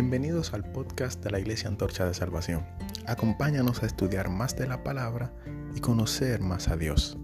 Bienvenidos al podcast de la Iglesia Antorcha de Salvación. Acompáñanos a estudiar más de la palabra y conocer más a Dios.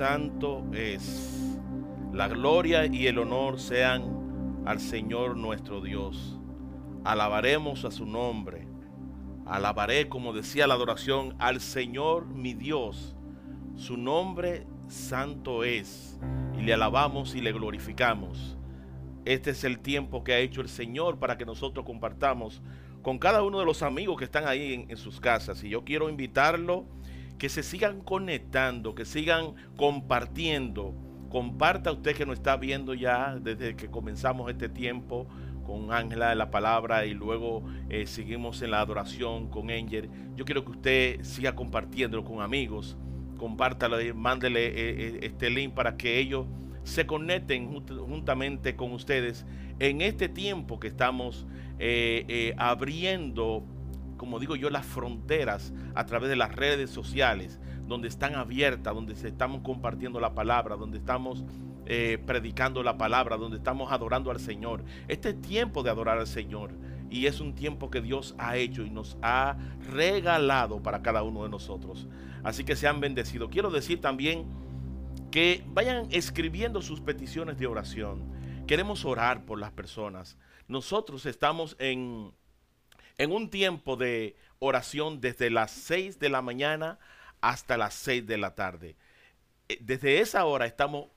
Santo es. La gloria y el honor sean al Señor nuestro Dios. Alabaremos a su nombre. Alabaré, como decía la adoración, al Señor mi Dios. Su nombre santo es. Y le alabamos y le glorificamos. Este es el tiempo que ha hecho el Señor para que nosotros compartamos con cada uno de los amigos que están ahí en, en sus casas. Y yo quiero invitarlo que se sigan conectando, que sigan compartiendo. Comparta usted que nos está viendo ya desde que comenzamos este tiempo con Ángela de la palabra y luego eh, seguimos en la adoración con Angel. Yo quiero que usted siga compartiéndolo con amigos. Compártalo y mándele eh, eh, este link para que ellos se conecten juntamente con ustedes en este tiempo que estamos abriendo, como digo yo, las fronteras a través de las redes sociales, donde están abiertas, donde se estamos compartiendo la palabra, donde estamos eh, predicando la palabra, donde estamos adorando al Señor. Este es tiempo de adorar al Señor y es un tiempo que Dios ha hecho y nos ha regalado para cada uno de nosotros. Así que sean bendecidos. Quiero decir también que vayan escribiendo sus peticiones de oración. Queremos orar por las personas. Nosotros estamos en, en un tiempo de oración desde las 6 de la mañana hasta las 6 de la tarde. Eh, Desde esa hora estamos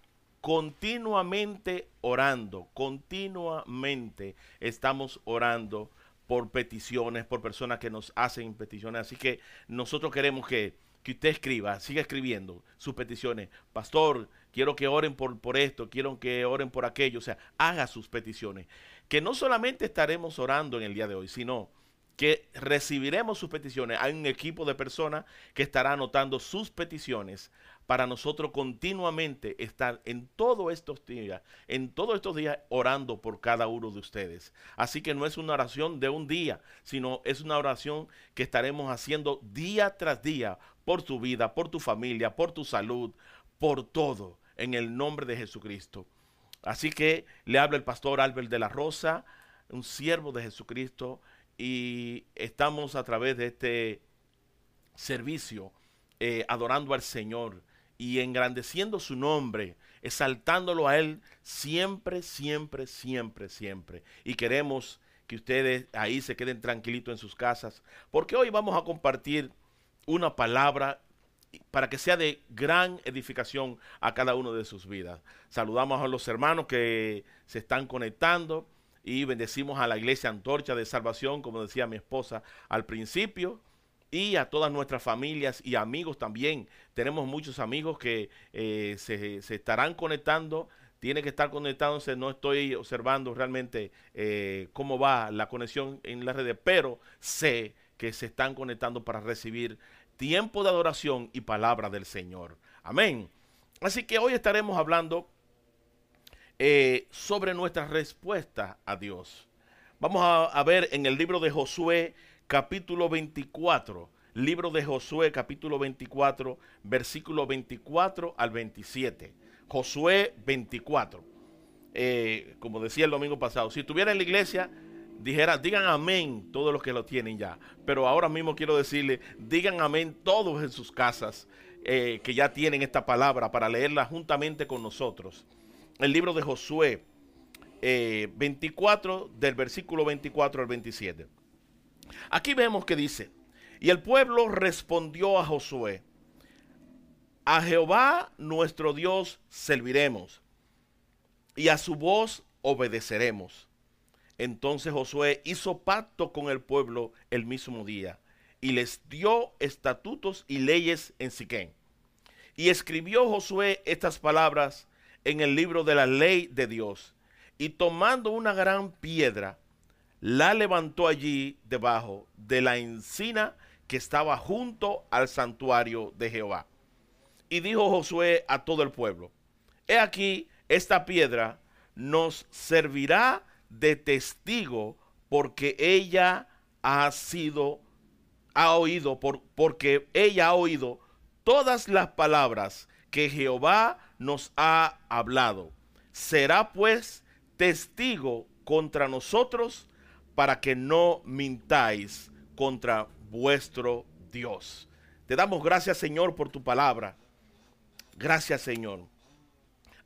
continuamente orando, continuamente estamos orando por peticiones, por personas que nos hacen peticiones. Así que nosotros queremos que, que usted escriba, siga escribiendo sus peticiones. Pastor, quiero que oren por, por esto, quiero que oren por aquello. O sea, haga sus peticiones. Que no solamente estaremos orando en el día de hoy, sino que recibiremos sus peticiones. Hay un equipo de personas que estará anotando sus peticiones para nosotros continuamente estar en todos estos días, en todos estos días orando por cada uno de ustedes. Así que no es una oración de un día, sino es una oración que estaremos haciendo día tras día por tu vida, por tu familia, por tu salud, por todo, en el nombre de Jesucristo. Así que le habla el pastor Albert de la Rosa, un siervo de Jesucristo, y estamos a través de este servicio eh, adorando al Señor y engrandeciendo su nombre, exaltándolo a Él siempre, siempre, siempre, siempre. Y queremos que ustedes ahí se queden tranquilitos en sus casas, porque hoy vamos a compartir una palabra para que sea de gran edificación a cada uno de sus vidas. Saludamos a los hermanos que se están conectando y bendecimos a la iglesia Antorcha de Salvación, como decía mi esposa al principio, y a todas nuestras familias y amigos también. Tenemos muchos amigos que eh, se, se estarán conectando tiene que estar conectándose. No estoy observando realmente eh, cómo va la conexión en las redes, pero sé que se están conectando para recibir tiempo de adoración y palabra del Señor. Amén. Así que hoy estaremos hablando eh, sobre nuestra respuesta a Dios. Vamos a, ver en el libro de Josué capítulo 24, libro de Josué capítulo 24, versículo 24 al 27. Josué 24. Eh, como decía el domingo pasado, si estuviera en la iglesia, dijera, digan amén todos los que lo tienen ya. Pero ahora mismo quiero decirle, digan amén todos en sus casas eh, que ya tienen esta palabra para leerla juntamente con nosotros. El libro de Josué eh, 24, del versículo 24 al 27. Aquí vemos que dice, y el pueblo respondió a Josué, a Jehová nuestro Dios serviremos y a su voz obedeceremos. Entonces Josué hizo pacto con el pueblo el mismo día y les dio estatutos y leyes en Siquén. Y escribió Josué estas palabras en el libro de la ley de Dios. Y tomando una gran piedra, la levantó allí debajo de la encina que estaba junto al santuario de Jehová. Y dijo Josué a todo el pueblo, he aquí, esta piedra nos servirá de testigo porque ella ha sido, ha oído, por, porque ella ha oído todas las palabras que Jehová nos ha hablado. Será pues testigo contra nosotros para que no mintáis contra vuestro Dios. Te damos gracias Señor por tu palabra. Gracias Señor.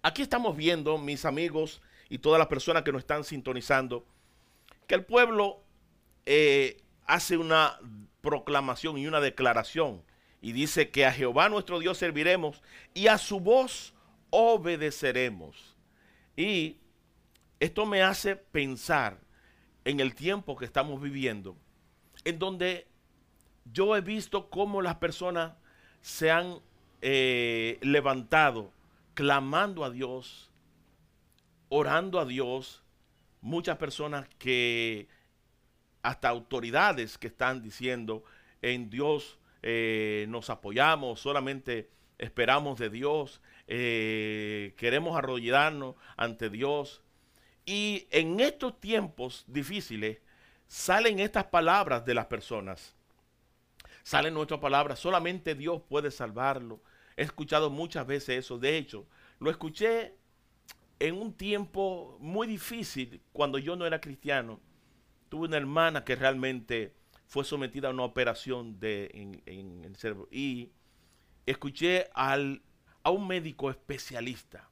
Aquí estamos viendo, mis amigos y todas las personas que nos están sintonizando, que el pueblo eh, hace una proclamación y una declaración y dice que a Jehová nuestro Dios serviremos y a su voz obedeceremos. Y esto me hace pensar en el tiempo que estamos viviendo, en donde yo he visto cómo las personas se han eh, levantado clamando a Dios, orando a Dios, muchas personas que, hasta autoridades que están diciendo, en Dios eh, nos apoyamos, solamente esperamos de Dios, eh, queremos arrodillarnos ante Dios. Y en estos tiempos difíciles salen estas palabras de las personas salen nuestras palabras, solamente Dios puede salvarlo. He escuchado muchas veces eso. De hecho, lo escuché en un tiempo muy difícil cuando yo no era cristiano. Tuve una hermana que realmente fue sometida a una operación de, en, el cerebro y escuché al, a un médico especialista.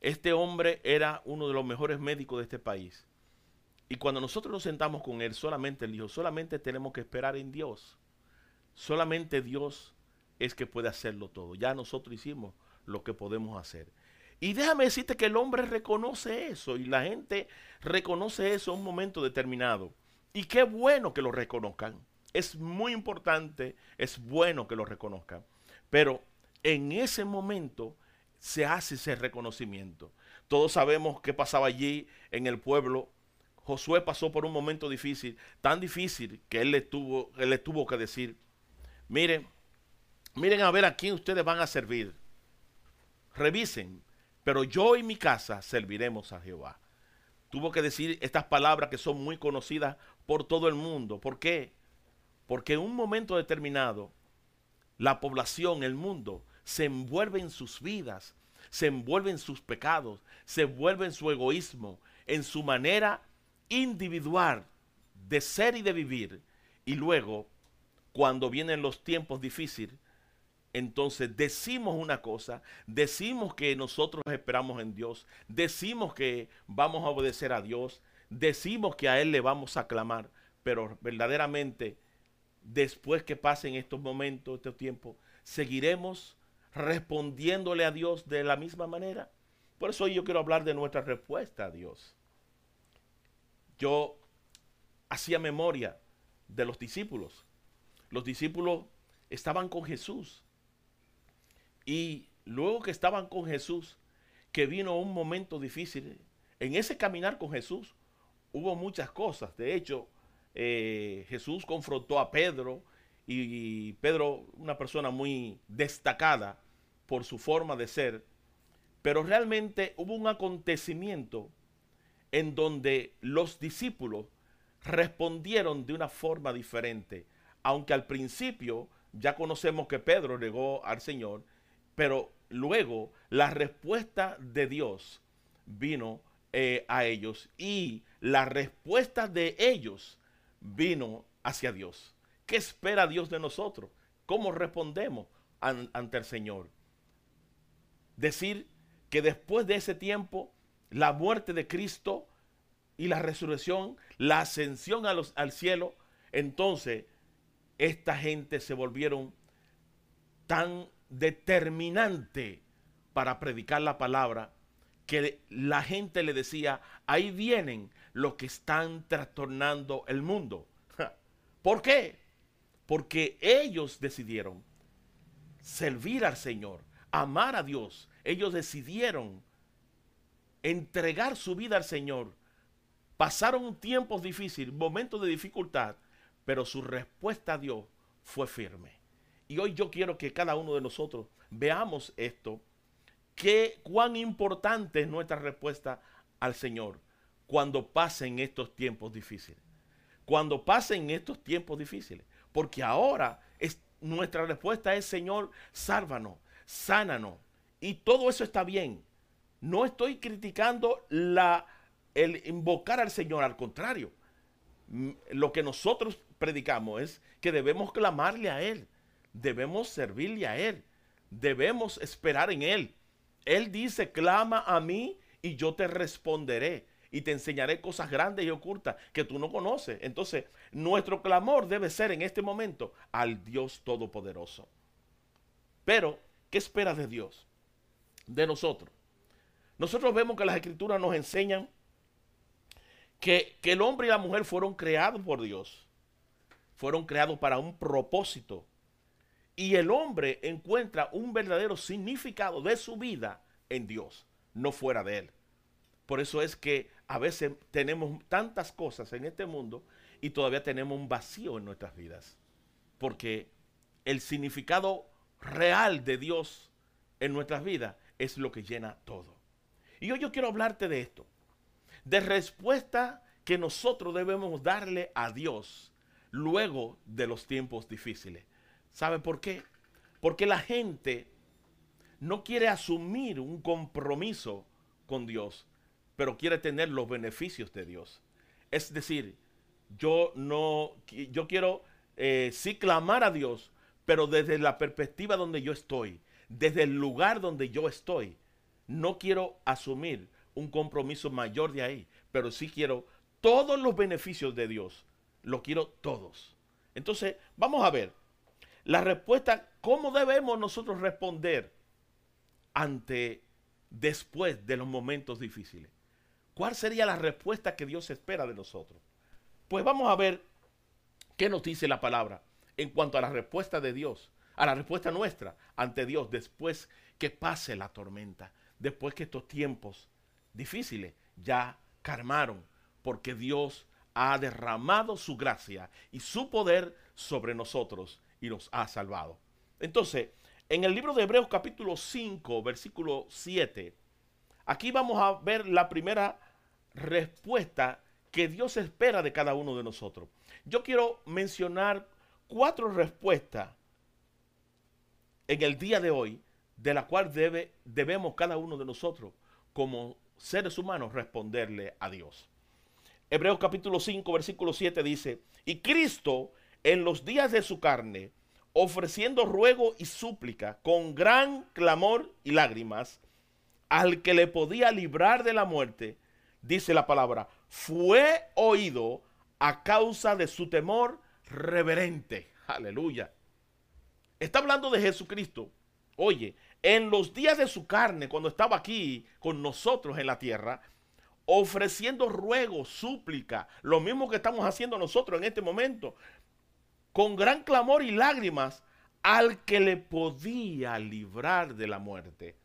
Este hombre era uno de los mejores médicos de este país. Y cuando nosotros nos sentamos con él, solamente él dijo, solamente tenemos que esperar en Dios. Solamente Dios es que puede hacerlo todo. Ya nosotros hicimos lo que podemos hacer. Y déjame decirte que el hombre reconoce eso y la gente reconoce eso en un momento determinado. Y qué bueno que lo reconozcan. Es muy importante, es bueno que lo reconozcan. Pero en ese momento se hace ese reconocimiento. Todos sabemos qué pasaba allí en el pueblo. Josué pasó por un momento difícil, tan difícil que él le tuvo, él le tuvo que decir, Miren, miren a ver a quién ustedes van a servir. Revisen, pero yo y mi casa serviremos a Jehová. Tuvo que decir estas palabras que son muy conocidas por todo el mundo. ¿Por qué? Porque en un momento determinado, la población, el mundo, se envuelve en sus vidas, se envuelve en sus pecados, se envuelve en su egoísmo, en su manera individual de ser y de vivir. Y luego cuando vienen los tiempos difíciles, entonces decimos una cosa, decimos que nosotros esperamos en Dios, decimos que vamos a obedecer a Dios, decimos que a Él le vamos a clamar, pero verdaderamente después que pasen estos momentos, estos tiempos, seguiremos respondiéndole a Dios de la misma manera. Por eso yo quiero hablar de nuestra respuesta a Dios. Yo hacía memoria de los discípulos los discípulos estaban con Jesús. Y luego que estaban con Jesús, que vino un momento difícil, en ese caminar con Jesús hubo muchas cosas. De hecho, eh, Jesús confrontó a Pedro y Pedro, una persona muy destacada por su forma de ser, Pero realmente hubo un acontecimiento en donde los discípulos respondieron de una forma diferente. Aunque al principio ya conocemos que Pedro negó al Señor, pero luego la respuesta de Dios vino eh, a ellos y la respuesta de ellos vino hacia Dios. ¿Qué espera Dios de nosotros? ¿Cómo respondemos an- ante el Señor? Decir que después de ese tiempo, la muerte de Cristo y la resurrección, la ascensión al cielo, entonces esta gente se volvieron tan determinante para predicar la palabra que la gente le decía, ahí vienen los que están trastornando el mundo. ¿Por qué? Porque ellos decidieron servir al Señor, amar a Dios. Ellos decidieron entregar su vida al Señor. Pasaron tiempos difíciles, momentos de dificultad, pero su respuesta a Dios fue firme. Y hoy yo quiero que cada uno de nosotros veamos esto, que cuán importante es nuestra respuesta al Señor cuando pasen estos tiempos difíciles. Cuando pasen estos tiempos difíciles. Porque ahora es, nuestra respuesta es, Señor, sálvanos, sánanos. Y todo eso está bien. No estoy criticando la, el invocar al Señor, al contrario. M- Lo que nosotros predicamos es que debemos clamarle a Él, debemos servirle a Él, debemos esperar en Él. Él dice, clama a mí y yo te responderé y te enseñaré cosas grandes y ocultas que tú no conoces. Entonces, nuestro clamor debe ser en este momento al Dios Todopoderoso. Pero, ¿qué esperas de Dios? De nosotros. Nosotros vemos que las escrituras nos enseñan que, que el hombre y la mujer fueron creados por Dios. Fueron creados para un propósito. Y el hombre encuentra un verdadero significado de su vida en Dios, no fuera de él. Por eso es que a veces tenemos tantas cosas en este mundo y todavía tenemos un vacío en nuestras vidas. Porque el significado real de Dios en nuestras vidas es lo que llena todo. Y hoy yo quiero hablarte de esto, de respuesta que nosotros debemos darle a Dios luego de los tiempos difíciles. ¿Sabe por qué? Porque la gente no quiere asumir un compromiso con Dios, pero quiere tener los beneficios de Dios. Es decir, yo no, yo quiero eh, sí clamar a Dios, pero desde la perspectiva donde yo estoy, desde el lugar donde yo estoy. No quiero asumir un compromiso mayor de ahí, pero sí quiero todos los beneficios de Dios. Lo quiero todos. Entonces, vamos a ver la respuesta, ¿cómo debemos nosotros responder ante después de los momentos difíciles? ¿Cuál sería la respuesta que Dios espera de nosotros? Pues vamos a ver qué nos dice la palabra en cuanto a la respuesta de Dios, a la respuesta nuestra ante Dios después que pase la tormenta, después que estos tiempos difíciles ya calmaron, porque Dios ha derramado su gracia y su poder sobre nosotros y nos ha salvado. Entonces, en el libro de Hebreos capítulo 5, versículo 7, aquí vamos a ver la primera respuesta que Dios espera de cada uno de nosotros. Yo quiero mencionar cuatro respuestas en el día de hoy de la cual debe, debemos cada uno de nosotros como seres humanos responderle a Dios. Hebreos capítulo 5, versículo 7 dice, y Cristo en los días de su carne, ofreciendo ruego y súplica con gran clamor y lágrimas, al que le podía librar de la muerte, dice la palabra, fue oído a causa de su temor reverente. Aleluya. Está hablando de Jesucristo. Oye, en los días de su carne, cuando estaba aquí con nosotros en la tierra, ofreciendo ruego, súplica, lo mismo que estamos haciendo nosotros en este momento, con gran clamor y lágrimas al que le podía librar de la muerte.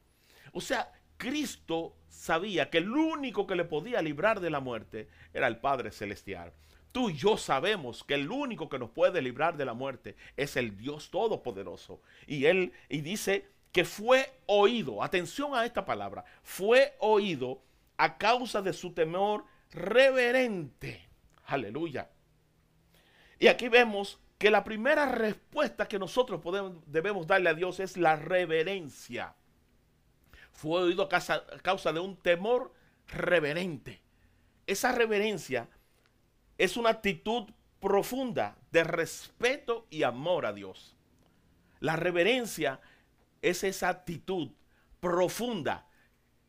O sea, Cristo sabía que el único que le podía librar de la muerte era el Padre Celestial. Tú y yo sabemos que el único que nos puede librar de la muerte es el Dios Todopoderoso. Y Él y dice que fue oído, atención a esta palabra, fue oído a causa de su temor reverente. Aleluya. Y aquí vemos que la primera respuesta que nosotros podemos, debemos darle a Dios es la reverencia. Fue oído a causa, a causa de un temor reverente. Esa reverencia es una actitud profunda de respeto y amor a Dios. La reverencia es esa actitud profunda.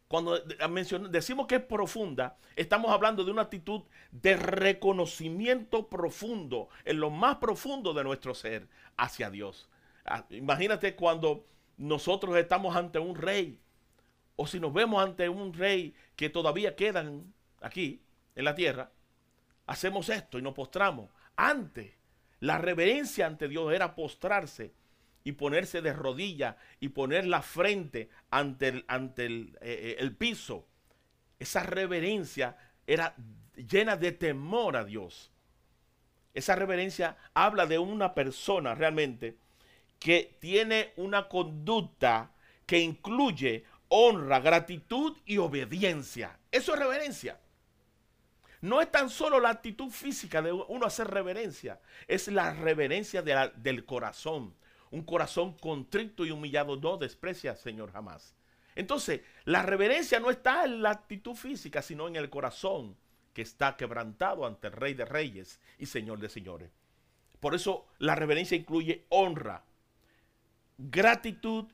Cuando decimos que es profunda, estamos hablando de una actitud de reconocimiento profundo, en lo más profundo de nuestro ser hacia Dios. Ah, imagínate cuando nosotros estamos ante un rey, o si nos vemos ante un rey que todavía quedan aquí en la tierra, hacemos esto y nos postramos. Antes, la reverencia ante Dios era postrarse y ponerse de rodilla y poner la frente ante el, ante el, eh, eh, el piso. Esa reverencia era llena de temor a Dios. Esa reverencia habla de una persona realmente que tiene una conducta que incluye honra, gratitud y obediencia. Eso es reverencia. No es tan solo la actitud física de uno hacer reverencia, es la reverencia del corazón. Un corazón contrito y humillado no desprecia, Señor, jamás. Entonces, la reverencia no está en la actitud física, sino en el corazón que está quebrantado ante el Rey de Reyes y Señor de Señores. Por eso la reverencia incluye honra, gratitud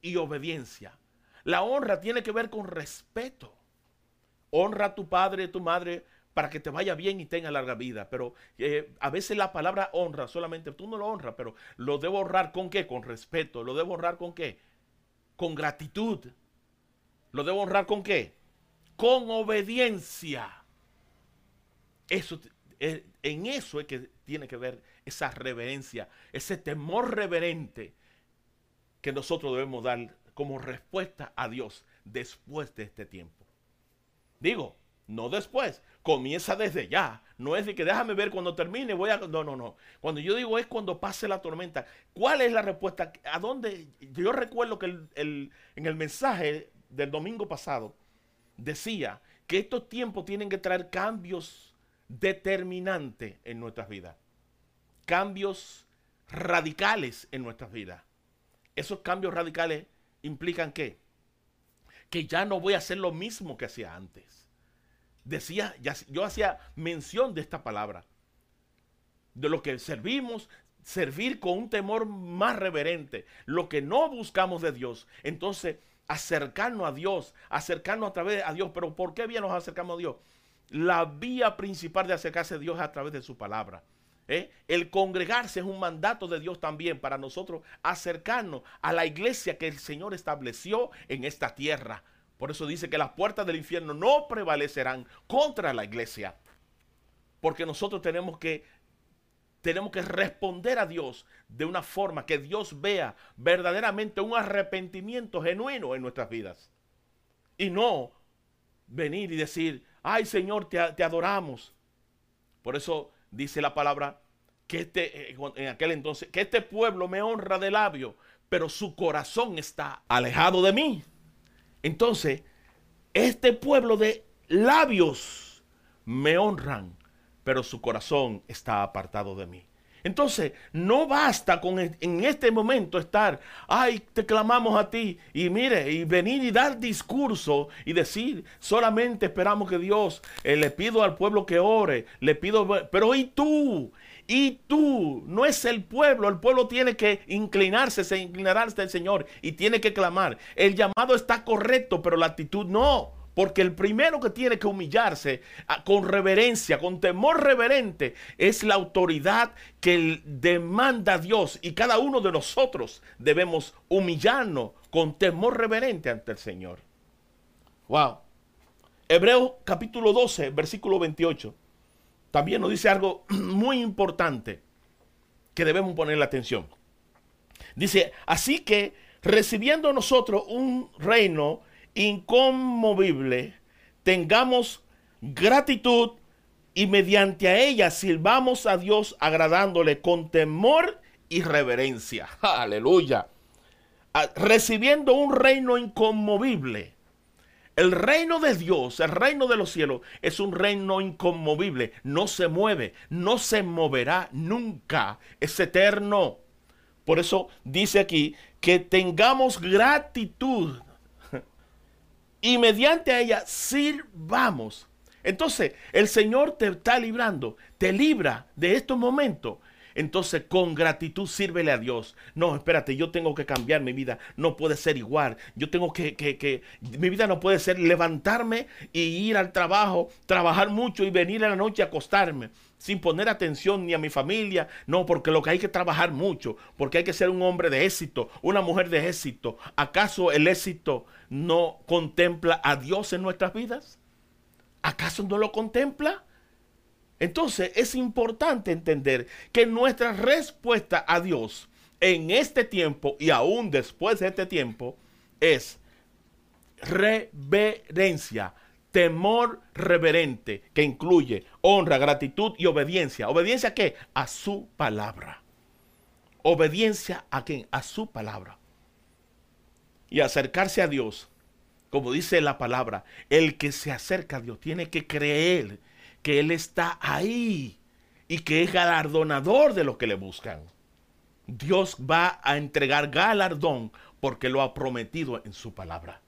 y obediencia. La honra tiene que ver con respeto. Honra a tu padre y tu madre para que te vaya bien y tenga larga vida. Pero eh, a veces la palabra honra solamente, tú no lo honras, pero lo debo honrar con qué? Con respeto. ¿Lo debo honrar con qué? Con gratitud. ¿Lo debo honrar con qué? Con obediencia. Eso, eh, en eso es que tiene que ver esa reverencia, ese temor reverente que nosotros debemos dar como respuesta a Dios después de este tiempo. Digo, no después, comienza desde ya. No es de que déjame ver cuando termine, voy a... No, no, no. Cuando yo digo es cuando pase la tormenta. ¿Cuál es la respuesta? ¿A dónde? Yo recuerdo que en el mensaje del domingo pasado decía que estos tiempos tienen que traer cambios determinantes en nuestras vidas. Cambios radicales en nuestras vidas. Esos cambios radicales implican qué? Que ya no voy a hacer lo mismo que hacía antes decía, yo hacía mención de esta palabra, de lo que servimos, servir con un temor más reverente, lo que no buscamos de Dios. Entonces, acercarnos a Dios, acercarnos a través de Dios. Pero ¿por qué bien nos acercamos a Dios? La vía principal de acercarse a Dios es a través de su palabra. ¿eh? El congregarse es un mandato de Dios también para nosotros acercarnos a la iglesia que el Señor estableció en esta tierra. Por eso dice que las puertas del infierno no prevalecerán contra la iglesia. Porque nosotros tenemos que tenemos que responder a Dios de una forma que Dios vea verdaderamente un arrepentimiento genuino en nuestras vidas. Y no venir y decir, ay Señor, te, te adoramos. Por eso dice la palabra que este, en aquel entonces, que este pueblo me honra de labio, pero su corazón está alejado de mí. Entonces, este pueblo de labios me honran, pero su corazón está apartado de mí. Entonces, no basta con en este momento estar, ay, te clamamos a ti y mire, y venir y dar discurso y decir, solamente esperamos que Dios, eh, le pido al pueblo que ore, le pido, pero ¿y tú? Y tú, no es el pueblo, el pueblo tiene que inclinarse, se inclinará ante el Señor y tiene que clamar. El llamado está correcto, pero la actitud no. Porque el primero que tiene que humillarse ah, con reverencia, con temor reverente, es la autoridad que demanda Dios. Y cada uno de nosotros debemos humillarnos con temor reverente ante el Señor. Wow. Hebreos capítulo 12, versículo 28 también nos dice algo muy importante que debemos ponerle atención. Dice, así que recibiendo nosotros un reino inconmovible, tengamos gratitud y mediante a ella sirvamos a Dios agradándole con temor y reverencia. Aleluya. a- recibiendo un reino inconmovible. El reino de Dios, el reino de los cielos, es un reino inconmovible. No se mueve, no se moverá nunca. Es eterno. Por eso dice aquí que tengamos gratitud y mediante ella sirvamos. Entonces, el Señor te está librando, te libra de estos momentos. Entonces, con gratitud sírvele a Dios. No, espérate, yo tengo que cambiar mi vida. No puede ser igual. Yo tengo que, que, que, mi vida no puede ser levantarme y ir al trabajo, trabajar mucho y venir a la noche a acostarme sin poner atención ni a mi familia. No, porque lo que hay que trabajar mucho, porque hay que ser un hombre de éxito, una mujer de éxito. ¿Acaso el éxito no contempla a Dios en nuestras vidas? ¿Acaso no lo contempla? Entonces es importante entender que nuestra respuesta a Dios en este tiempo y aún después de este tiempo es reverencia, temor reverente que incluye honra, gratitud y obediencia. ¿Obediencia a qué? A su palabra. Obediencia a quién? A su palabra. Y acercarse a Dios, como dice la palabra, el que se acerca a Dios tiene que creer que Él está ahí y que es galardonador de los que le buscan. Dios va a entregar galardón porque lo ha prometido en su palabra.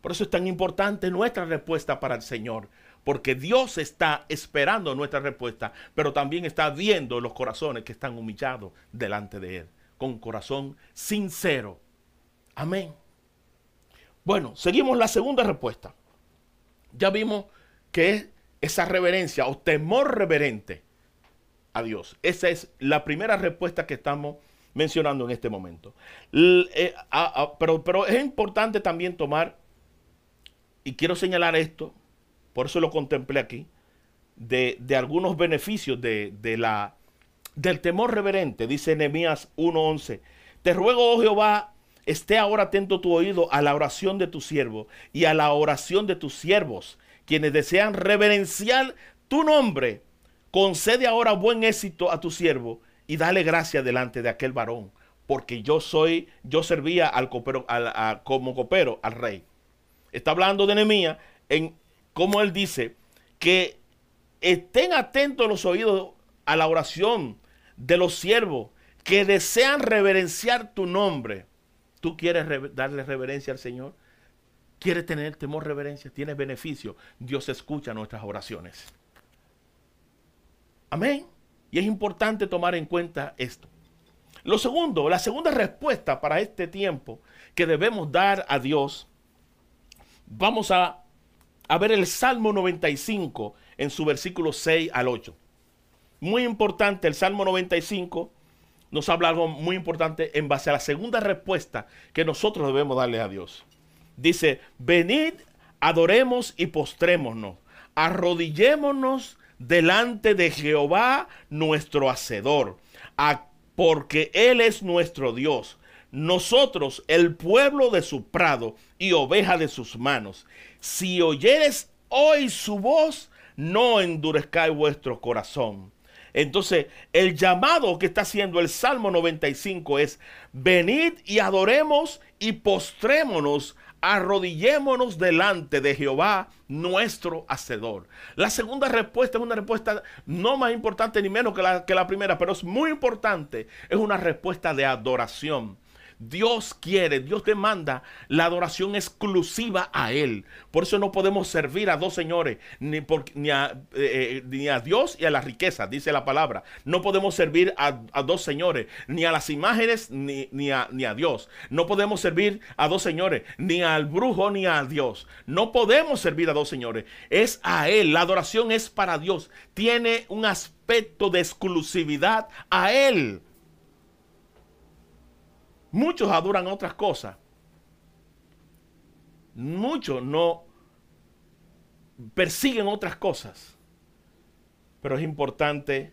Por eso es tan importante nuestra respuesta para el Señor, porque Dios está esperando nuestra respuesta, pero también está viendo los corazones que están humillados delante de Él, con corazón sincero. Amén. Bueno, seguimos la segunda respuesta. Ya vimos que es esa reverencia o temor reverente a Dios. Esa es la primera respuesta que estamos mencionando en este momento. Eh, pero, pero es importante también tomar, y quiero señalar esto, por eso lo contemplé aquí, de, de algunos beneficios de, de la, del temor reverente. Dice Nehemías 1.11, te ruego, oh Jehová, esté ahora atento tu oído a la oración de tu siervo y a la oración de tus siervos, quienes desean reverenciar tu nombre. Concede ahora buen éxito a tu siervo y dale gracia delante de aquel varón, porque yo soy, yo servía al copero, como copero al rey. Está hablando de Nehemías en cómo él dice que estén atentos los oídos a la oración de los siervos que desean reverenciar tu nombre. ¿Tú quieres re- darle reverencia al Señor? ¿Quieres tener temor, reverencia? ¿Tienes beneficio? Dios escucha nuestras oraciones. Amén. Y es importante tomar en cuenta esto. Lo segundo, la segunda respuesta para este tiempo que debemos dar a Dios, vamos a, a ver el Salmo 95 en su versículo 6 al 8. Muy importante, el Salmo 95 nos habla algo muy importante en base a la segunda respuesta que nosotros debemos darle a Dios. Dice, venid, adoremos y postrémonos, arrodillémonos delante de Jehová nuestro Hacedor, porque Él es nuestro Dios, nosotros el pueblo de su prado y oveja de sus manos. Si oyeres hoy su voz, no endurezcáis vuestro corazón. Entonces, el llamado que está haciendo el Salmo 95 es, venid y adoremos y postrémonos, arrodillémonos delante de Jehová, nuestro Hacedor. La segunda respuesta es una respuesta no más importante ni menos que la, que la primera, pero es muy importante. Es una respuesta de adoración. Dios quiere, Dios demanda la adoración exclusiva a Él. Por eso no podemos servir a dos señores, ni, ni, a, eh, eh, ni a Dios y a la riqueza, dice la palabra. No podemos servir a, dos señores, ni a las imágenes, ni a, ni a Dios. No podemos servir a dos señores, ni al brujo, ni a Dios. No podemos servir a dos señores. Es a Él. La adoración es para Dios. Tiene un aspecto de exclusividad a Él. Muchos adoran otras cosas. Muchos no persiguen otras cosas. Pero es importante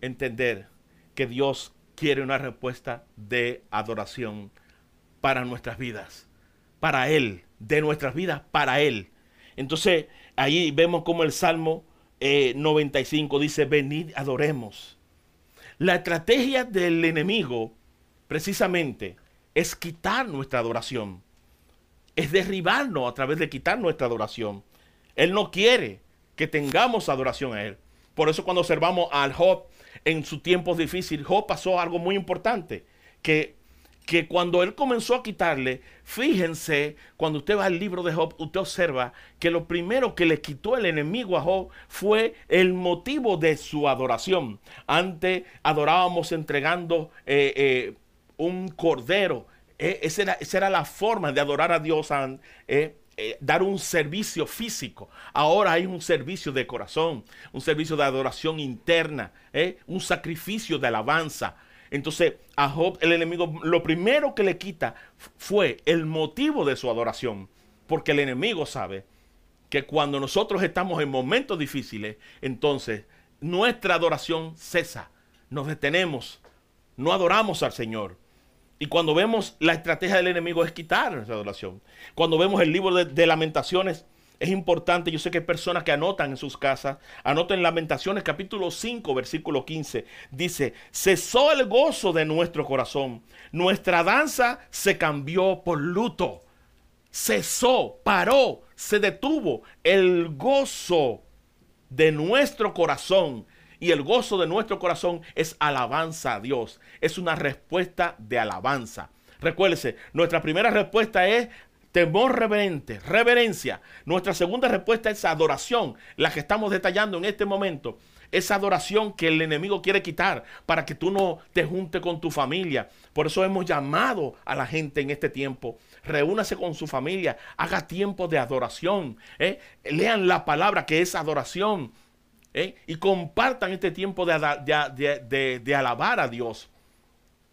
entender que Dios quiere una respuesta de adoración para nuestras vidas. Para Él, de nuestras vidas, para Él. Entonces, ahí vemos como el Salmo eh, 95 dice, venid, adoremos. La estrategia del enemigo, precisamente, es quitar nuestra adoración. Es derribarnos a través de quitar nuestra adoración. Él no quiere que tengamos adoración a Él. Por eso cuando observamos al Job en su tiempos difícil, Job pasó algo muy importante, que, que cuando él comenzó a quitarle, fíjense, cuando usted va al libro de Job, usted observa que lo primero que le quitó el enemigo a Job fue el motivo de su adoración. Antes adorábamos entregando eh, eh, un cordero. Eh, esa, era, esa, era, la forma de adorar a Dios. Eh, eh, dar un servicio físico. Ahora hay un servicio de corazón, un servicio de adoración interna, un sacrificio de alabanza. Entonces, a Job, el enemigo, lo primero que le quita fue el motivo de su adoración. Porque el enemigo sabe que cuando nosotros estamos en momentos difíciles, entonces nuestra adoración cesa. Nos detenemos. No adoramos al Señor. Y cuando vemos la estrategia del enemigo es quitar nuestra adoración. Cuando vemos el libro de, lamentaciones, es importante, yo sé que hay personas que anotan en sus casas, anoten lamentaciones capítulo 5, versículo 15, dice, cesó el gozo de nuestro corazón, nuestra danza se cambió por luto, cesó, paró, se detuvo el gozo de nuestro corazón y el gozo de nuestro corazón es alabanza a Dios. Es una respuesta de alabanza. Recuérdese, nuestra primera respuesta es temor reverente, reverencia. Nuestra segunda respuesta es adoración, la que estamos detallando en este momento. Esa adoración que el enemigo quiere quitar para que tú no te juntes con tu familia. Por eso hemos llamado a la gente en este tiempo. Reúnase con su familia, haga tiempo de adoración. ¿eh? Lean la palabra que es adoración. ¿Eh? y compartan este tiempo de, alabar a Dios.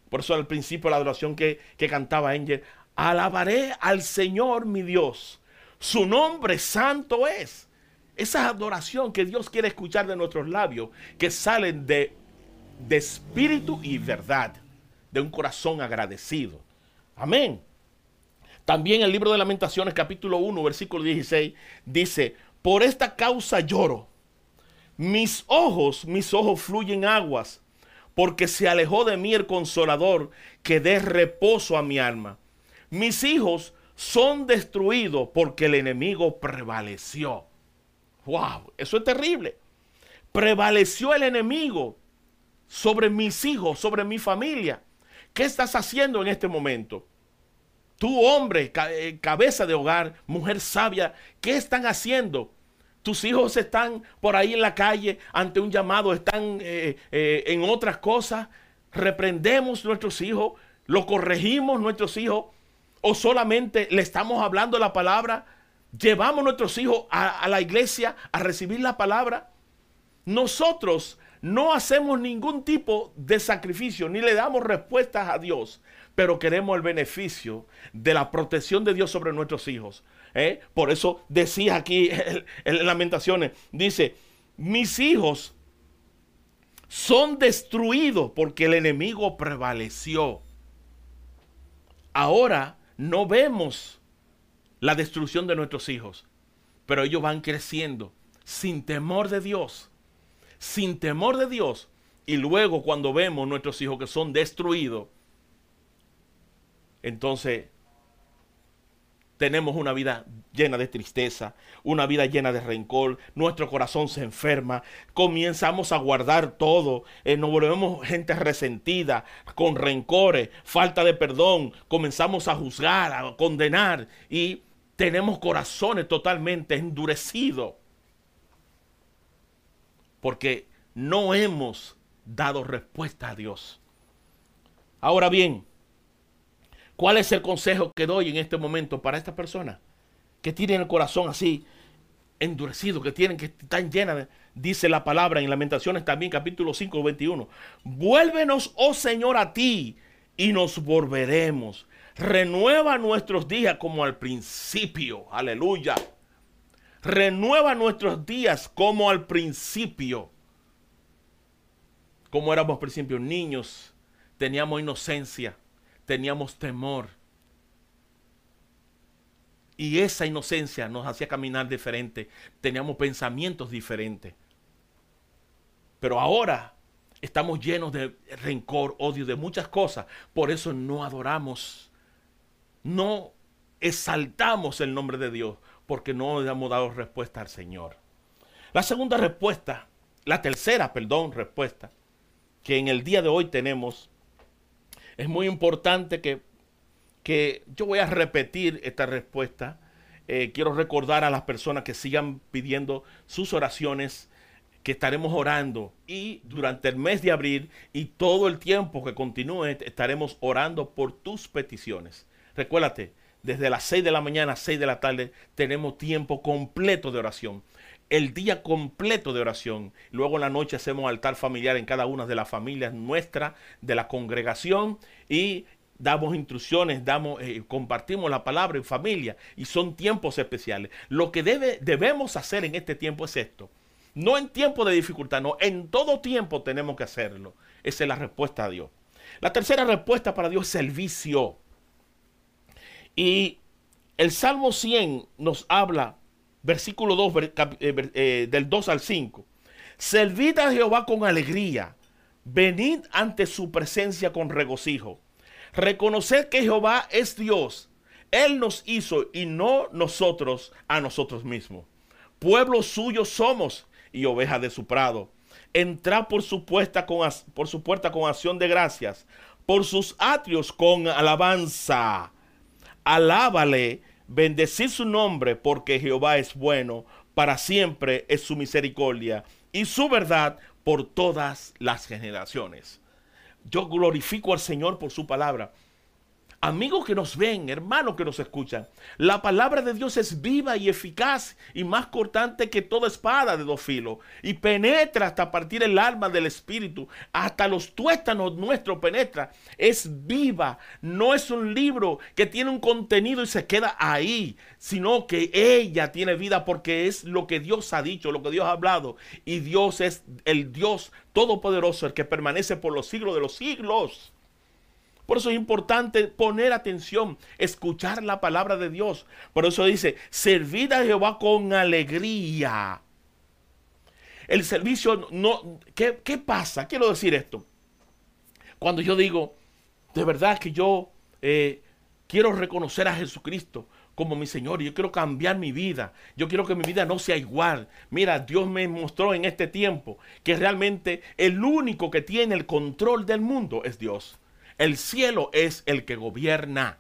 Por eso al principio la adoración que, que cantaba Angel, alabaré al Señor mi Dios, su nombre santo es. Esa adoración que Dios quiere escuchar de nuestros labios, que salen de, de espíritu y verdad, de un corazón agradecido. Amén. También el libro de lamentaciones capítulo 1 versículo 16 dice, por esta causa lloro mis ojos, mis ojos fluyen aguas, porque se alejó de mí el consolador que dé reposo a mi alma. Mis hijos son destruidos porque el enemigo prevaleció. Wow, eso es terrible. Prevaleció el enemigo sobre mis hijos, sobre mi familia. ¿Qué estás haciendo en este momento? Tú, hombre, cabeza de hogar, mujer sabia, ¿qué están haciendo? Tus hijos están por ahí en la calle ante un llamado, están eh, eh, en otras cosas. Reprendemos nuestros hijos, lo corregimos nuestros hijos, o solamente le estamos hablando la palabra. Llevamos nuestros hijos a, a la iglesia a recibir la palabra. Nosotros no hacemos ningún tipo de sacrificio, ni le damos respuestas a Dios, pero queremos el beneficio de la protección de Dios sobre nuestros hijos. ¿Eh? Por eso decía aquí en Lamentaciones, dice, mis hijos son destruidos porque el enemigo prevaleció. Ahora no vemos la destrucción de nuestros hijos, pero ellos van creciendo sin temor de Dios, sin temor de Dios. Y luego cuando vemos nuestros hijos que son destruidos, entonces tenemos una vida llena de tristeza, una vida llena de rencor, nuestro corazón se enferma, comenzamos a guardar todo, eh, nos volvemos gente resentida, con rencores, falta de perdón, comenzamos a juzgar, a condenar y tenemos corazones totalmente endurecidos porque no hemos dado respuesta a Dios. Ahora bien, ¿Cuál es el consejo que doy en este momento para estas personas que tienen el corazón así endurecido, que tienen que están llenas dice la palabra en Lamentaciones también, capítulo 5, 21. Vuélvenos, oh Señor, a ti y nos volveremos. Renueva nuestros días como al principio. Aleluya. Renueva nuestros días como al principio. Como éramos al principio niños, teníamos inocencia teníamos temor. Y esa inocencia nos hacía caminar diferente. Teníamos pensamientos diferentes. Pero ahora estamos llenos de rencor, odio, de muchas cosas. Por eso no adoramos, no exaltamos el nombre de Dios, porque no le hemos dado respuesta al Señor. La segunda respuesta, la tercera, perdón, respuesta, que en el día de hoy tenemos, es muy importante que, que yo voy a repetir esta respuesta. Eh, quiero recordar a las personas que sigan pidiendo sus oraciones que estaremos orando y durante el mes de abril y todo el tiempo que continúe estaremos orando por tus peticiones. Recuérdate, desde las 6 de la mañana a 6 de la tarde tenemos tiempo completo de oración. El día completo de oración. Luego en la noche hacemos altar familiar en cada una de las familias nuestras, de la congregación y damos instrucciones, damos, eh, compartimos la palabra en familia y son tiempos especiales. Lo que debe, debemos hacer en este tiempo es esto. No en tiempo de dificultad, no, en todo tiempo tenemos que hacerlo. Esa es la respuesta a Dios. La tercera respuesta para Dios es servicio. Y el Salmo 100 nos habla, versículo 2, eh, eh, del 2 al 5. Servid a Jehová con alegría, venid ante su presencia con regocijo. Reconocer que Jehová es Dios. Él nos hizo y no nosotros a nosotros mismos. Pueblo suyo somos y oveja de su prado. Entrad por su, puerta con, por su puerta con acción de gracias, por sus atrios con alabanza alábale, bendecid su nombre, porque Jehová es bueno, para siempre es su misericordia y su verdad por todas las generaciones. Yo glorifico al Señor por su palabra amigos que nos ven, hermanos que nos escuchan, la palabra de Dios es viva y eficaz y más cortante que toda espada de dos filos y penetra hasta partir el alma del espíritu, hasta los tuétanos nuestro penetra. Es viva, no es un libro que tiene un contenido y se queda ahí, sino que ella tiene vida porque es lo que Dios ha dicho, lo que Dios ha hablado y Dios es el Dios todopoderoso, el que permanece por los siglos de los siglos. Por eso es importante poner atención, escuchar la palabra de Dios. Por eso dice, servid a Jehová con alegría. El servicio no... ¿qué, pasa? Quiero decir esto. Cuando yo digo, de verdad que yo eh, quiero reconocer a Jesucristo como mi Señor. Yo quiero cambiar mi vida. Yo quiero que mi vida no sea igual. Mira, Dios me mostró en este tiempo que realmente el único que tiene el control del mundo es Dios. El cielo es el que gobierna.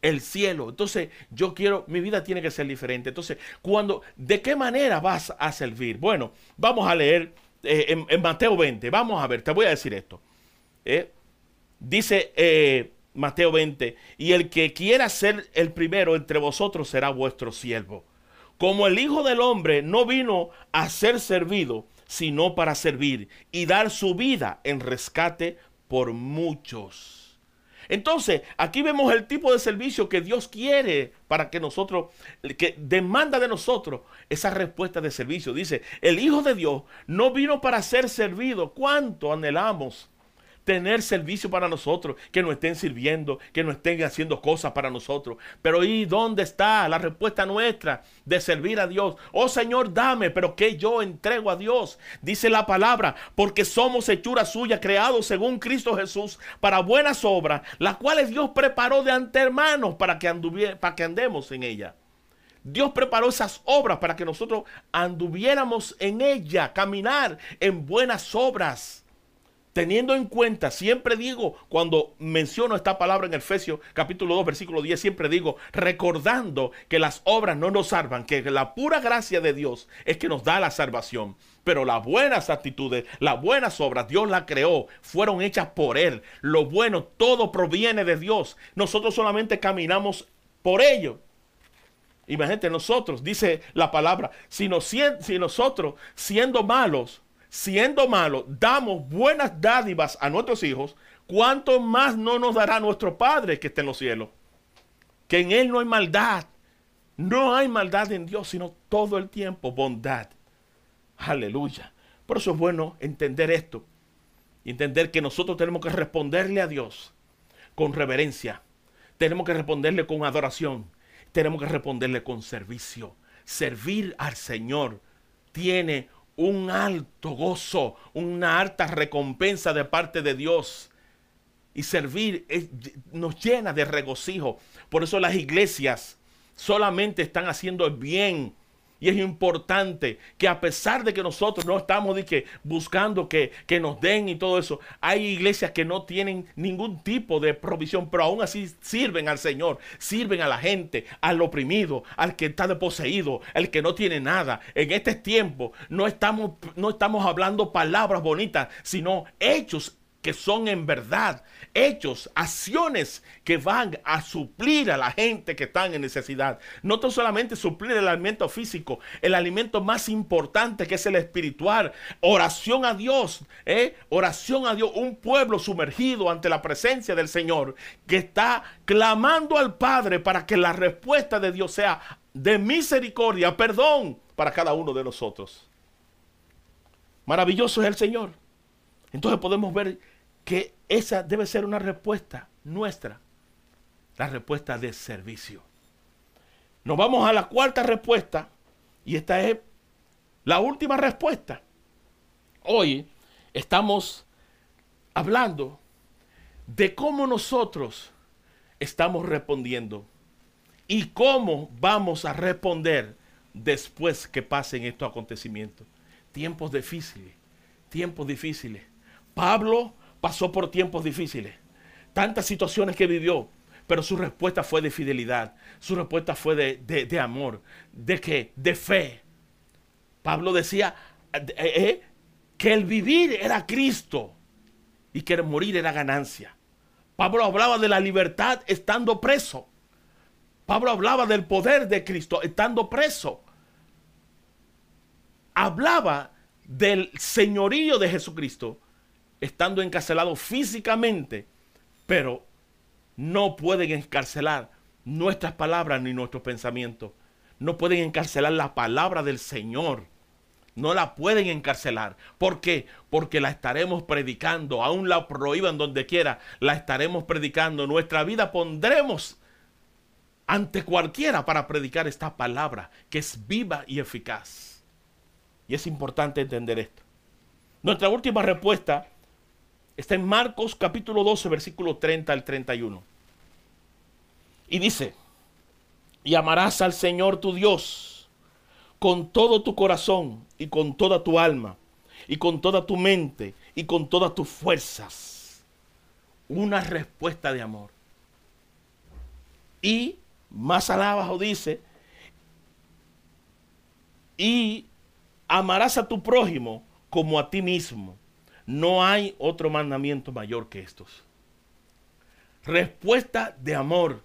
El cielo. Entonces, yo quiero, mi vida tiene que ser diferente. Entonces, cuando, ¿de qué manera vas a servir? Bueno, vamos a leer eh, en, Mateo 20. Vamos a ver, te voy a decir esto. Eh, dice eh, Mateo 20, y el que quiera ser el primero entre vosotros será vuestro siervo. Como el Hijo del Hombre no vino a ser servido, sino para servir y dar su vida en rescate por muchos. Entonces, aquí vemos el tipo de servicio que Dios quiere para que nosotros, que demanda de nosotros esa respuesta de servicio. Dice, el Hijo de Dios no vino para ser servido. ¿Cuánto anhelamos tener servicio para nosotros, que nos estén sirviendo, que nos estén haciendo cosas para nosotros. Pero ¿y dónde está la respuesta nuestra de servir a Dios? Oh Señor, dame, pero que yo entrego a Dios. Dice la palabra, porque somos hechura suya, creados según Cristo Jesús, para buenas obras, las cuales Dios preparó de antemano para que, para que andemos en ella. Dios preparó esas obras para que nosotros anduviéramos en ella, caminar en buenas obras teniendo en cuenta, siempre digo, cuando menciono esta palabra en Efesios capítulo 2, versículo 10, siempre digo, recordando que las obras no nos salvan, que la pura gracia de Dios es que nos da la salvación. Pero las buenas actitudes, las buenas obras, Dios las creó, fueron hechas por Él. Lo bueno, todo proviene de Dios. Nosotros solamente caminamos por ello. Imagínate, nosotros, dice la palabra, si, si nosotros siendo malos, siendo malos, damos buenas dádivas a nuestros hijos, ¿cuánto más no nos dará nuestro Padre que está en los cielos? Que en Él no hay maldad. No hay maldad en Dios, sino todo el tiempo bondad. Aleluya. Por eso es bueno entender esto. Entender que nosotros tenemos que responderle a Dios con reverencia. Tenemos que responderle con adoración. Tenemos que responderle con servicio. Servir al Señor tiene un alto gozo, una alta recompensa de parte de Dios. Y servir nos llena de regocijo. Por eso las iglesias solamente están haciendo el bien. Y es importante que a pesar de que nosotros no estamos de que buscando que, que nos den y todo eso, hay iglesias que no tienen ningún tipo de provisión, pero aún así sirven al Señor, sirven a la gente, al oprimido, al que está desposeído, al que no tiene nada. En este tiempo no estamos, no estamos hablando palabras bonitas, sino hechos que son en verdad hechos, acciones que van a suplir a la gente que está en necesidad. No tan solamente suplir el alimento físico, el alimento más importante que es el espiritual. Oración a Dios, ¿eh? oración a Dios. Un pueblo sumergido ante la presencia del Señor que está clamando al Padre para que la respuesta de Dios sea de misericordia, perdón para cada uno de nosotros. Maravilloso es el Señor. Entonces podemos ver que esa debe ser una respuesta nuestra, la respuesta de servicio. Nos vamos a la cuarta respuesta y esta es la última respuesta. Hoy estamos hablando de cómo nosotros estamos respondiendo y cómo vamos a responder después que pasen estos acontecimientos. Tiempos difíciles, tiempos difíciles. Pablo pasó por tiempos difíciles, tantas situaciones que vivió, pero su respuesta fue de fidelidad, su respuesta fue de, de- amor, de que, de fe. Pablo decía eh, eh, que el vivir era Cristo y que el morir era ganancia. Pablo hablaba de la libertad estando preso. Pablo hablaba del poder de Cristo estando preso. Hablaba del señorío de Jesucristo estando encarcelado físicamente, pero no pueden encarcelar nuestras palabras ni nuestros pensamientos. No pueden encarcelar la palabra del Señor. No la pueden encarcelar. ¿Por qué? Porque la estaremos predicando. Aún la prohíban donde quiera. La estaremos predicando. Nuestra vida pondremos ante cualquiera para predicar esta palabra que es viva y eficaz. Y es importante entender esto. Nuestra última respuesta está en Marcos capítulo 12, versículo 30 al 31. Y dice, y amarás al Señor tu Dios con todo tu corazón y con toda tu alma y con toda tu mente y con todas tus fuerzas. Una respuesta de amor. Y más abajo dice, y amarás a tu prójimo como a ti mismo. No hay otro mandamiento mayor que estos. Respuesta de amor.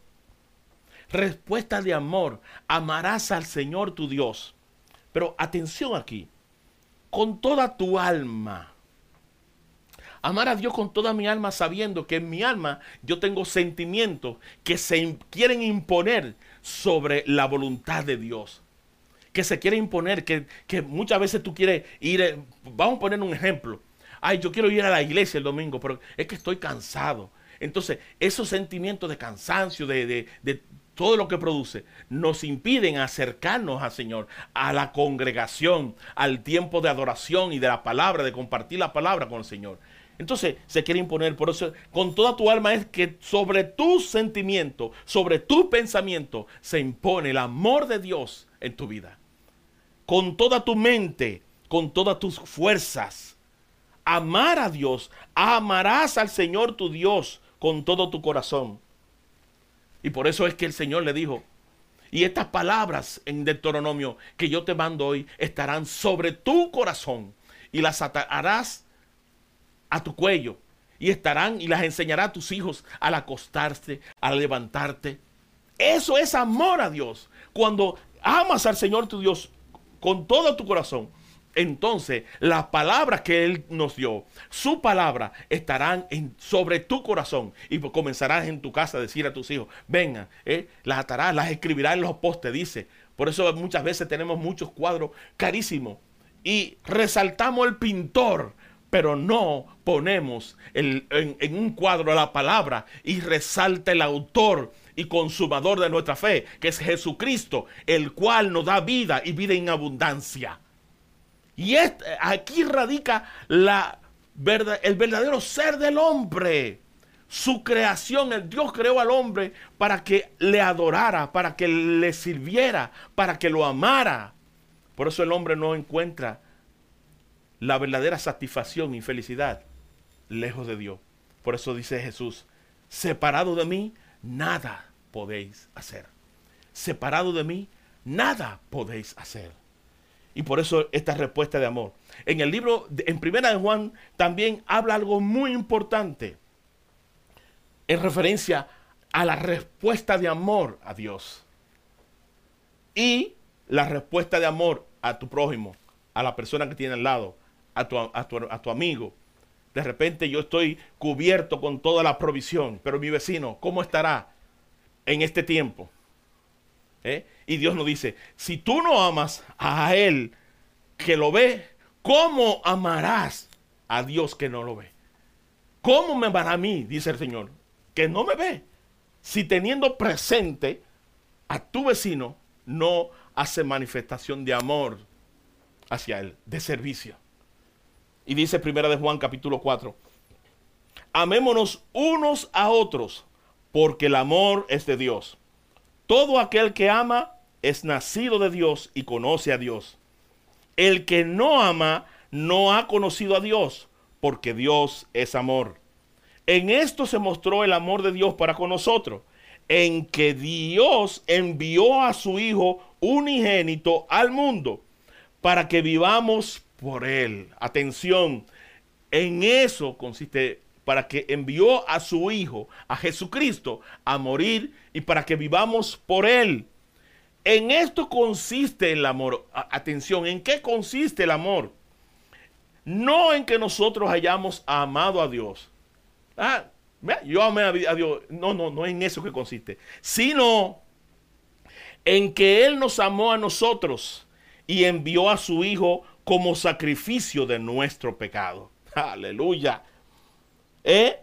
Respuesta de amor. Amarás al Señor tu Dios. Pero atención aquí. Con toda tu alma. Amar a Dios con toda mi alma sabiendo que en mi alma yo tengo sentimientos que se quieren imponer sobre la voluntad de Dios. Que se quiere imponer, que, que muchas veces tú quieres ir, eh, vamos a poner un ejemplo. Ay, yo quiero ir a la iglesia el domingo, pero es que estoy cansado. Entonces, esos sentimientos de cansancio, de, de- de todo lo que produce, nos impiden acercarnos al Señor, a la congregación, al tiempo de adoración y de la palabra, de compartir la palabra con el Señor. Entonces se quiere imponer, por eso con toda tu alma es que sobre tus sentimientos, sobre tu pensamiento, se impone el amor de Dios en tu vida. Con toda tu mente, con todas tus fuerzas. Amar a Dios, amarás al Señor tu Dios con todo tu corazón. Y por eso es que el Señor le dijo, y estas palabras en Deuteronomio que yo te mando hoy estarán sobre tu corazón y las atarás a tu cuello y estarán y las enseñará a tus hijos al acostarse, al levantarte. Eso es amor a Dios. Cuando amas al Señor tu Dios con todo tu corazón, entonces las palabras que Él nos dio, su palabra, estarán en- sobre tu corazón y comenzarás en tu casa a decir a tus hijos, vengan, eh, las atarás, las escribirás en los postes, dice. Por eso muchas veces tenemos muchos cuadros carísimos y resaltamos el pintor, pero no ponemos el- en, en un cuadro la palabra y resalta el autor y consumador de nuestra fe, que es Jesucristo, el cual nos da vida y vida en abundancia. Y aquí radica la, verda- el verdadero ser del hombre. Su creación, el Dios creó al hombre para que le adorara, para que le sirviera, para que lo amara. Por eso el hombre no encuentra la verdadera satisfacción y felicidad lejos de Dios. Por eso dice Jesús, separado de mí, nada podéis hacer. Separado de mí, nada podéis hacer. Y por eso esta respuesta de amor. En el libro, en Primera de Juan, también habla algo muy importante en referencia a la respuesta de amor a Dios. Y la respuesta de amor a tu prójimo, a la persona que tiene al lado, a tu, a tu- a tu amigo. De repente yo estoy cubierto con toda la provisión, pero mi vecino, ¿cómo estará en este tiempo? ¿Eh? Y Dios nos dice, si tú no amas a Él que lo ve, ¿cómo amarás a Dios que no lo ve? ¿Cómo me amará a mí, dice el Señor, que no me ve? Si teniendo presente a tu vecino, no hace manifestación de amor hacia Él, de servicio. Y dice Primera de Juan capítulo 4, amémonos unos a otros, porque el amor es de Dios. Todo aquel que ama es nacido de Dios y conoce a Dios. El que no ama no ha conocido a Dios, porque Dios es amor. En esto se mostró el amor de Dios para con nosotros, en que Dios envió a su Hijo unigénito al mundo para que vivamos por Él. Atención, en eso consiste para que envió a su Hijo, a Jesucristo, a morir y para que vivamos por Él. En esto consiste el amor. Atención, ¿en qué consiste el amor? No en que nosotros hayamos amado a Dios. Ah, yo amé a Dios. No, no, no en eso que consiste. Sino en que Él nos amó a nosotros y envió a su Hijo como sacrificio de nuestro pecado. Aleluya. ¿Eh?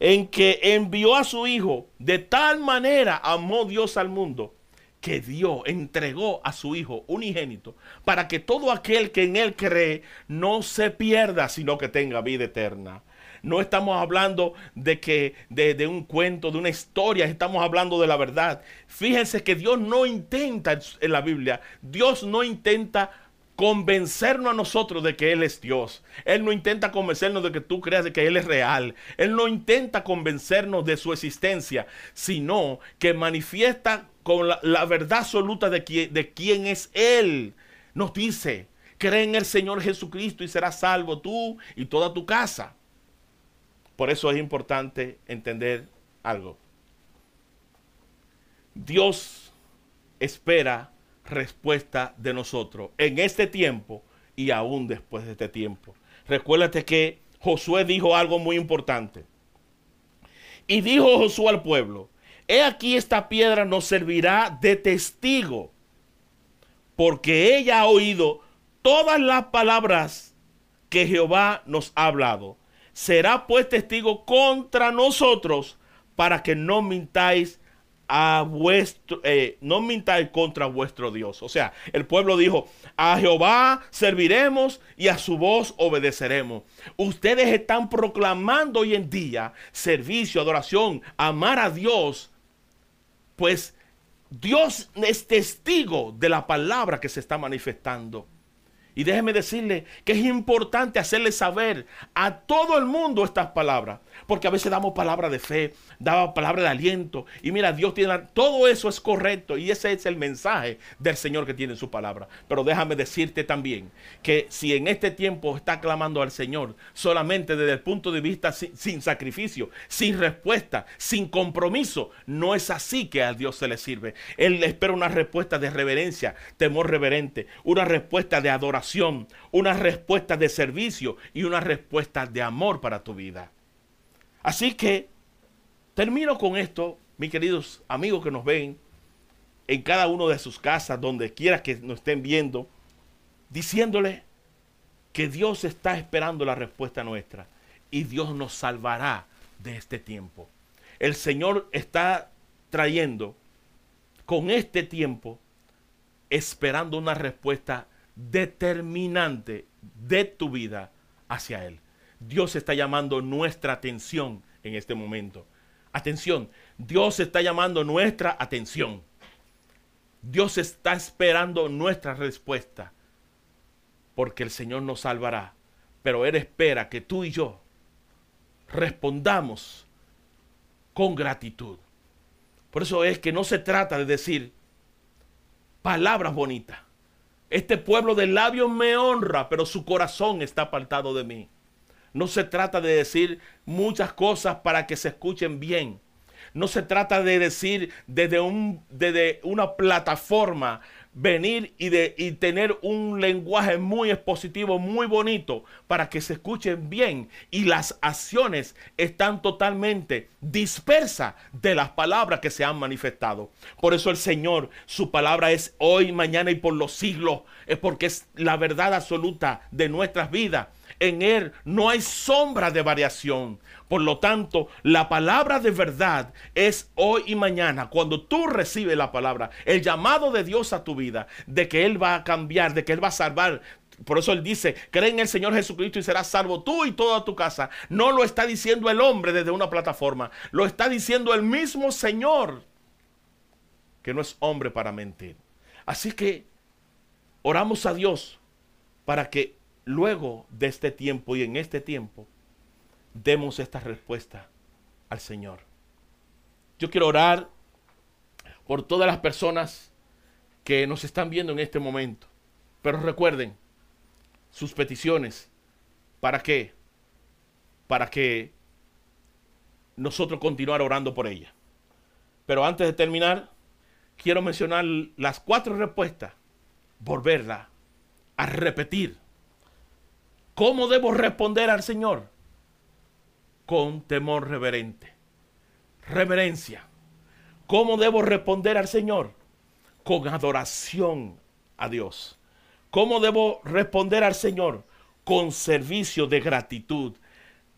En que envió a su Hijo. De tal manera amó Dios al mundo que dio, entregó a su Hijo unigénito para que todo aquel que en Él cree no se pierda, sino que tenga vida eterna. No estamos hablando de que de, un cuento, de una historia, estamos hablando de la verdad. Fíjense que Dios no intenta en la Biblia, Dios no intenta convencernos a nosotros de que Él es Dios. Él no intenta convencernos de que tú creas de que Él es real. Él no intenta convencernos de su existencia, sino que manifiesta con la, verdad absoluta de, de quién es Él. Nos dice, cree en el Señor Jesucristo y serás salvo tú y toda tu casa. Por eso es importante entender algo. Dios espera respuesta de nosotros en este tiempo y aún después de este tiempo. Recuérdate que Josué dijo algo muy importante. Y dijo Josué al pueblo, he aquí esta piedra nos servirá de testigo, porque ella ha oído todas las palabras que Jehová nos ha hablado. Será pues testigo contra nosotros para que no mintáis a vuestro, eh, no mintáis contra vuestro Dios. O sea, el pueblo dijo, a Jehová serviremos y a su voz obedeceremos. Ustedes están proclamando hoy en día servicio, adoración, amar a Dios, pues Dios es testigo de la palabra que se está manifestando. Y déjeme decirle que es importante hacerle saber a todo el mundo estas palabras. Porque a veces damos palabra de fe, damos palabra de aliento. Y mira, Dios tiene... Todo eso es correcto. Y ese es el mensaje del Señor que tiene en su palabra. Pero déjame decirte también que si en este tiempo está clamando al Señor solamente desde el punto de vista sin, sin sacrificio, sin respuesta, sin compromiso, no es así que a Dios se le sirve. Él espera una respuesta de reverencia, temor reverente, una respuesta de adoración, una respuesta de servicio y una respuesta de amor para tu vida. Así que termino con esto, mis queridos amigos que nos ven en cada uno de sus casas, donde quiera que nos estén viendo, diciéndole que Dios está esperando la respuesta nuestra y Dios nos salvará de este tiempo. El Señor está trayendo con este tiempo, esperando una respuesta determinante de tu vida hacia Él. Dios está llamando nuestra atención en este momento. Atención, Dios está llamando nuestra atención. Dios está esperando nuestra respuesta. Porque el Señor nos salvará. Pero Él espera que tú y yo respondamos con gratitud. Por eso es que no se trata de decir palabras bonitas. Este pueblo de labios me honra, pero su corazón está apartado de mí. No se trata de decir muchas cosas para que se escuchen bien. No se trata de decir desde, un, desde una plataforma venir y, de, y tener un lenguaje muy expositivo, muy bonito, para que se escuchen bien. Y las acciones están totalmente dispersas de las palabras que se han manifestado. Por eso el Señor, su palabra es hoy, mañana y por los siglos. Es porque es la verdad absoluta de nuestras vidas. En Él no hay sombra de variación. Por lo tanto, la palabra de verdad es hoy y mañana, cuando tú recibes la palabra, el llamado de Dios a tu vida, de que Él va a cambiar, de que Él va a salvar. Por eso Él dice, cree en el Señor Jesucristo y serás salvo tú y toda tu casa. No lo está diciendo el hombre desde una plataforma, lo está diciendo el mismo Señor, que no es hombre para mentir. Así que oramos a Dios para que luego de este tiempo y en este tiempo, demos esta respuesta al Señor. Yo quiero orar por todas las personas que nos están viendo en este momento. Pero recuerden sus peticiones. ¿Para qué? Para que nosotros continuar orando por ella. Pero antes de terminar, quiero mencionar las cuatro respuestas. Volverla a repetir. ¿Cómo debo responder al Señor? con temor reverente. Reverencia. ¿Cómo debo responder al Señor? Con adoración a Dios. ¿Cómo debo responder al Señor? Con servicio de gratitud.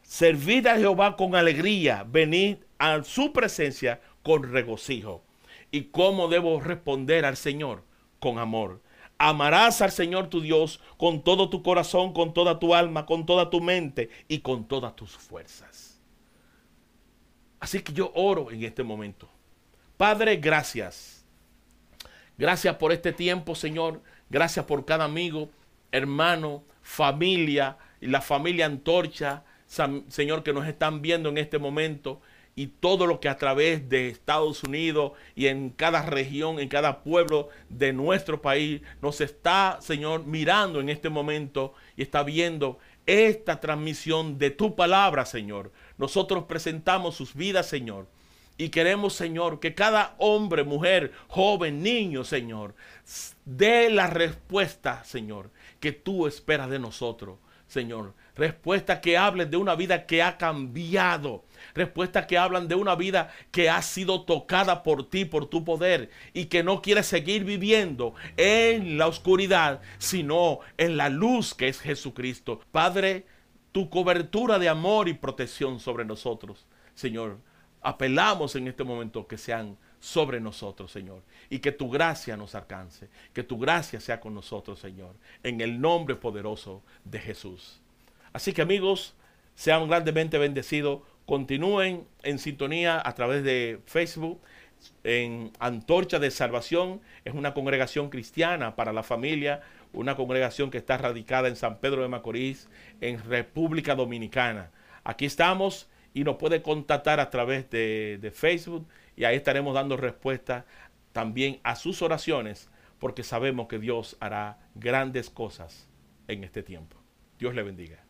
Servid a Jehová con alegría. Venid a su presencia con regocijo. ¿Y cómo debo responder al Señor? Con amor. Amarás al Señor tu Dios con todo tu corazón, con toda tu alma, con toda tu mente y con todas tus fuerzas. Así que yo oro en este momento. Padre, gracias. Gracias por este tiempo, Señor. Gracias por cada amigo, hermano, familia y la familia Antorcha, Señor, que nos están viendo en este momento y todo lo que a través de Estados Unidos y en cada región, en cada pueblo de nuestro país nos está, Señor, mirando en este momento y está viendo esta transmisión de tu palabra, Señor. Nosotros presentamos sus vidas, Señor. Y queremos, Señor, que cada hombre, mujer, joven, niño, Señor, dé la respuesta, Señor, que tú esperas de nosotros, Señor. Respuesta que hablen de una vida que ha cambiado. Respuesta que hablan de una vida que ha sido tocada por ti, por tu poder, y que no quiere seguir viviendo en la oscuridad, sino en la luz que es Jesucristo. Padre, tu cobertura de amor y protección sobre nosotros, Señor. Apelamos en este momento que sean sobre nosotros, Señor. Y que tu gracia nos alcance. Que tu gracia sea con nosotros, Señor. En el nombre poderoso de Jesús. Así que amigos, sean grandemente bendecidos. Continúen en sintonía a través de Facebook en Antorcha de Salvación. Es una congregación cristiana para la familia, una congregación que está radicada en San Pedro de Macorís, en República Dominicana. Aquí estamos y nos puede contactar a través de, de Facebook y ahí estaremos dando respuesta también a sus oraciones porque sabemos que Dios hará grandes cosas en este tiempo. Dios le bendiga.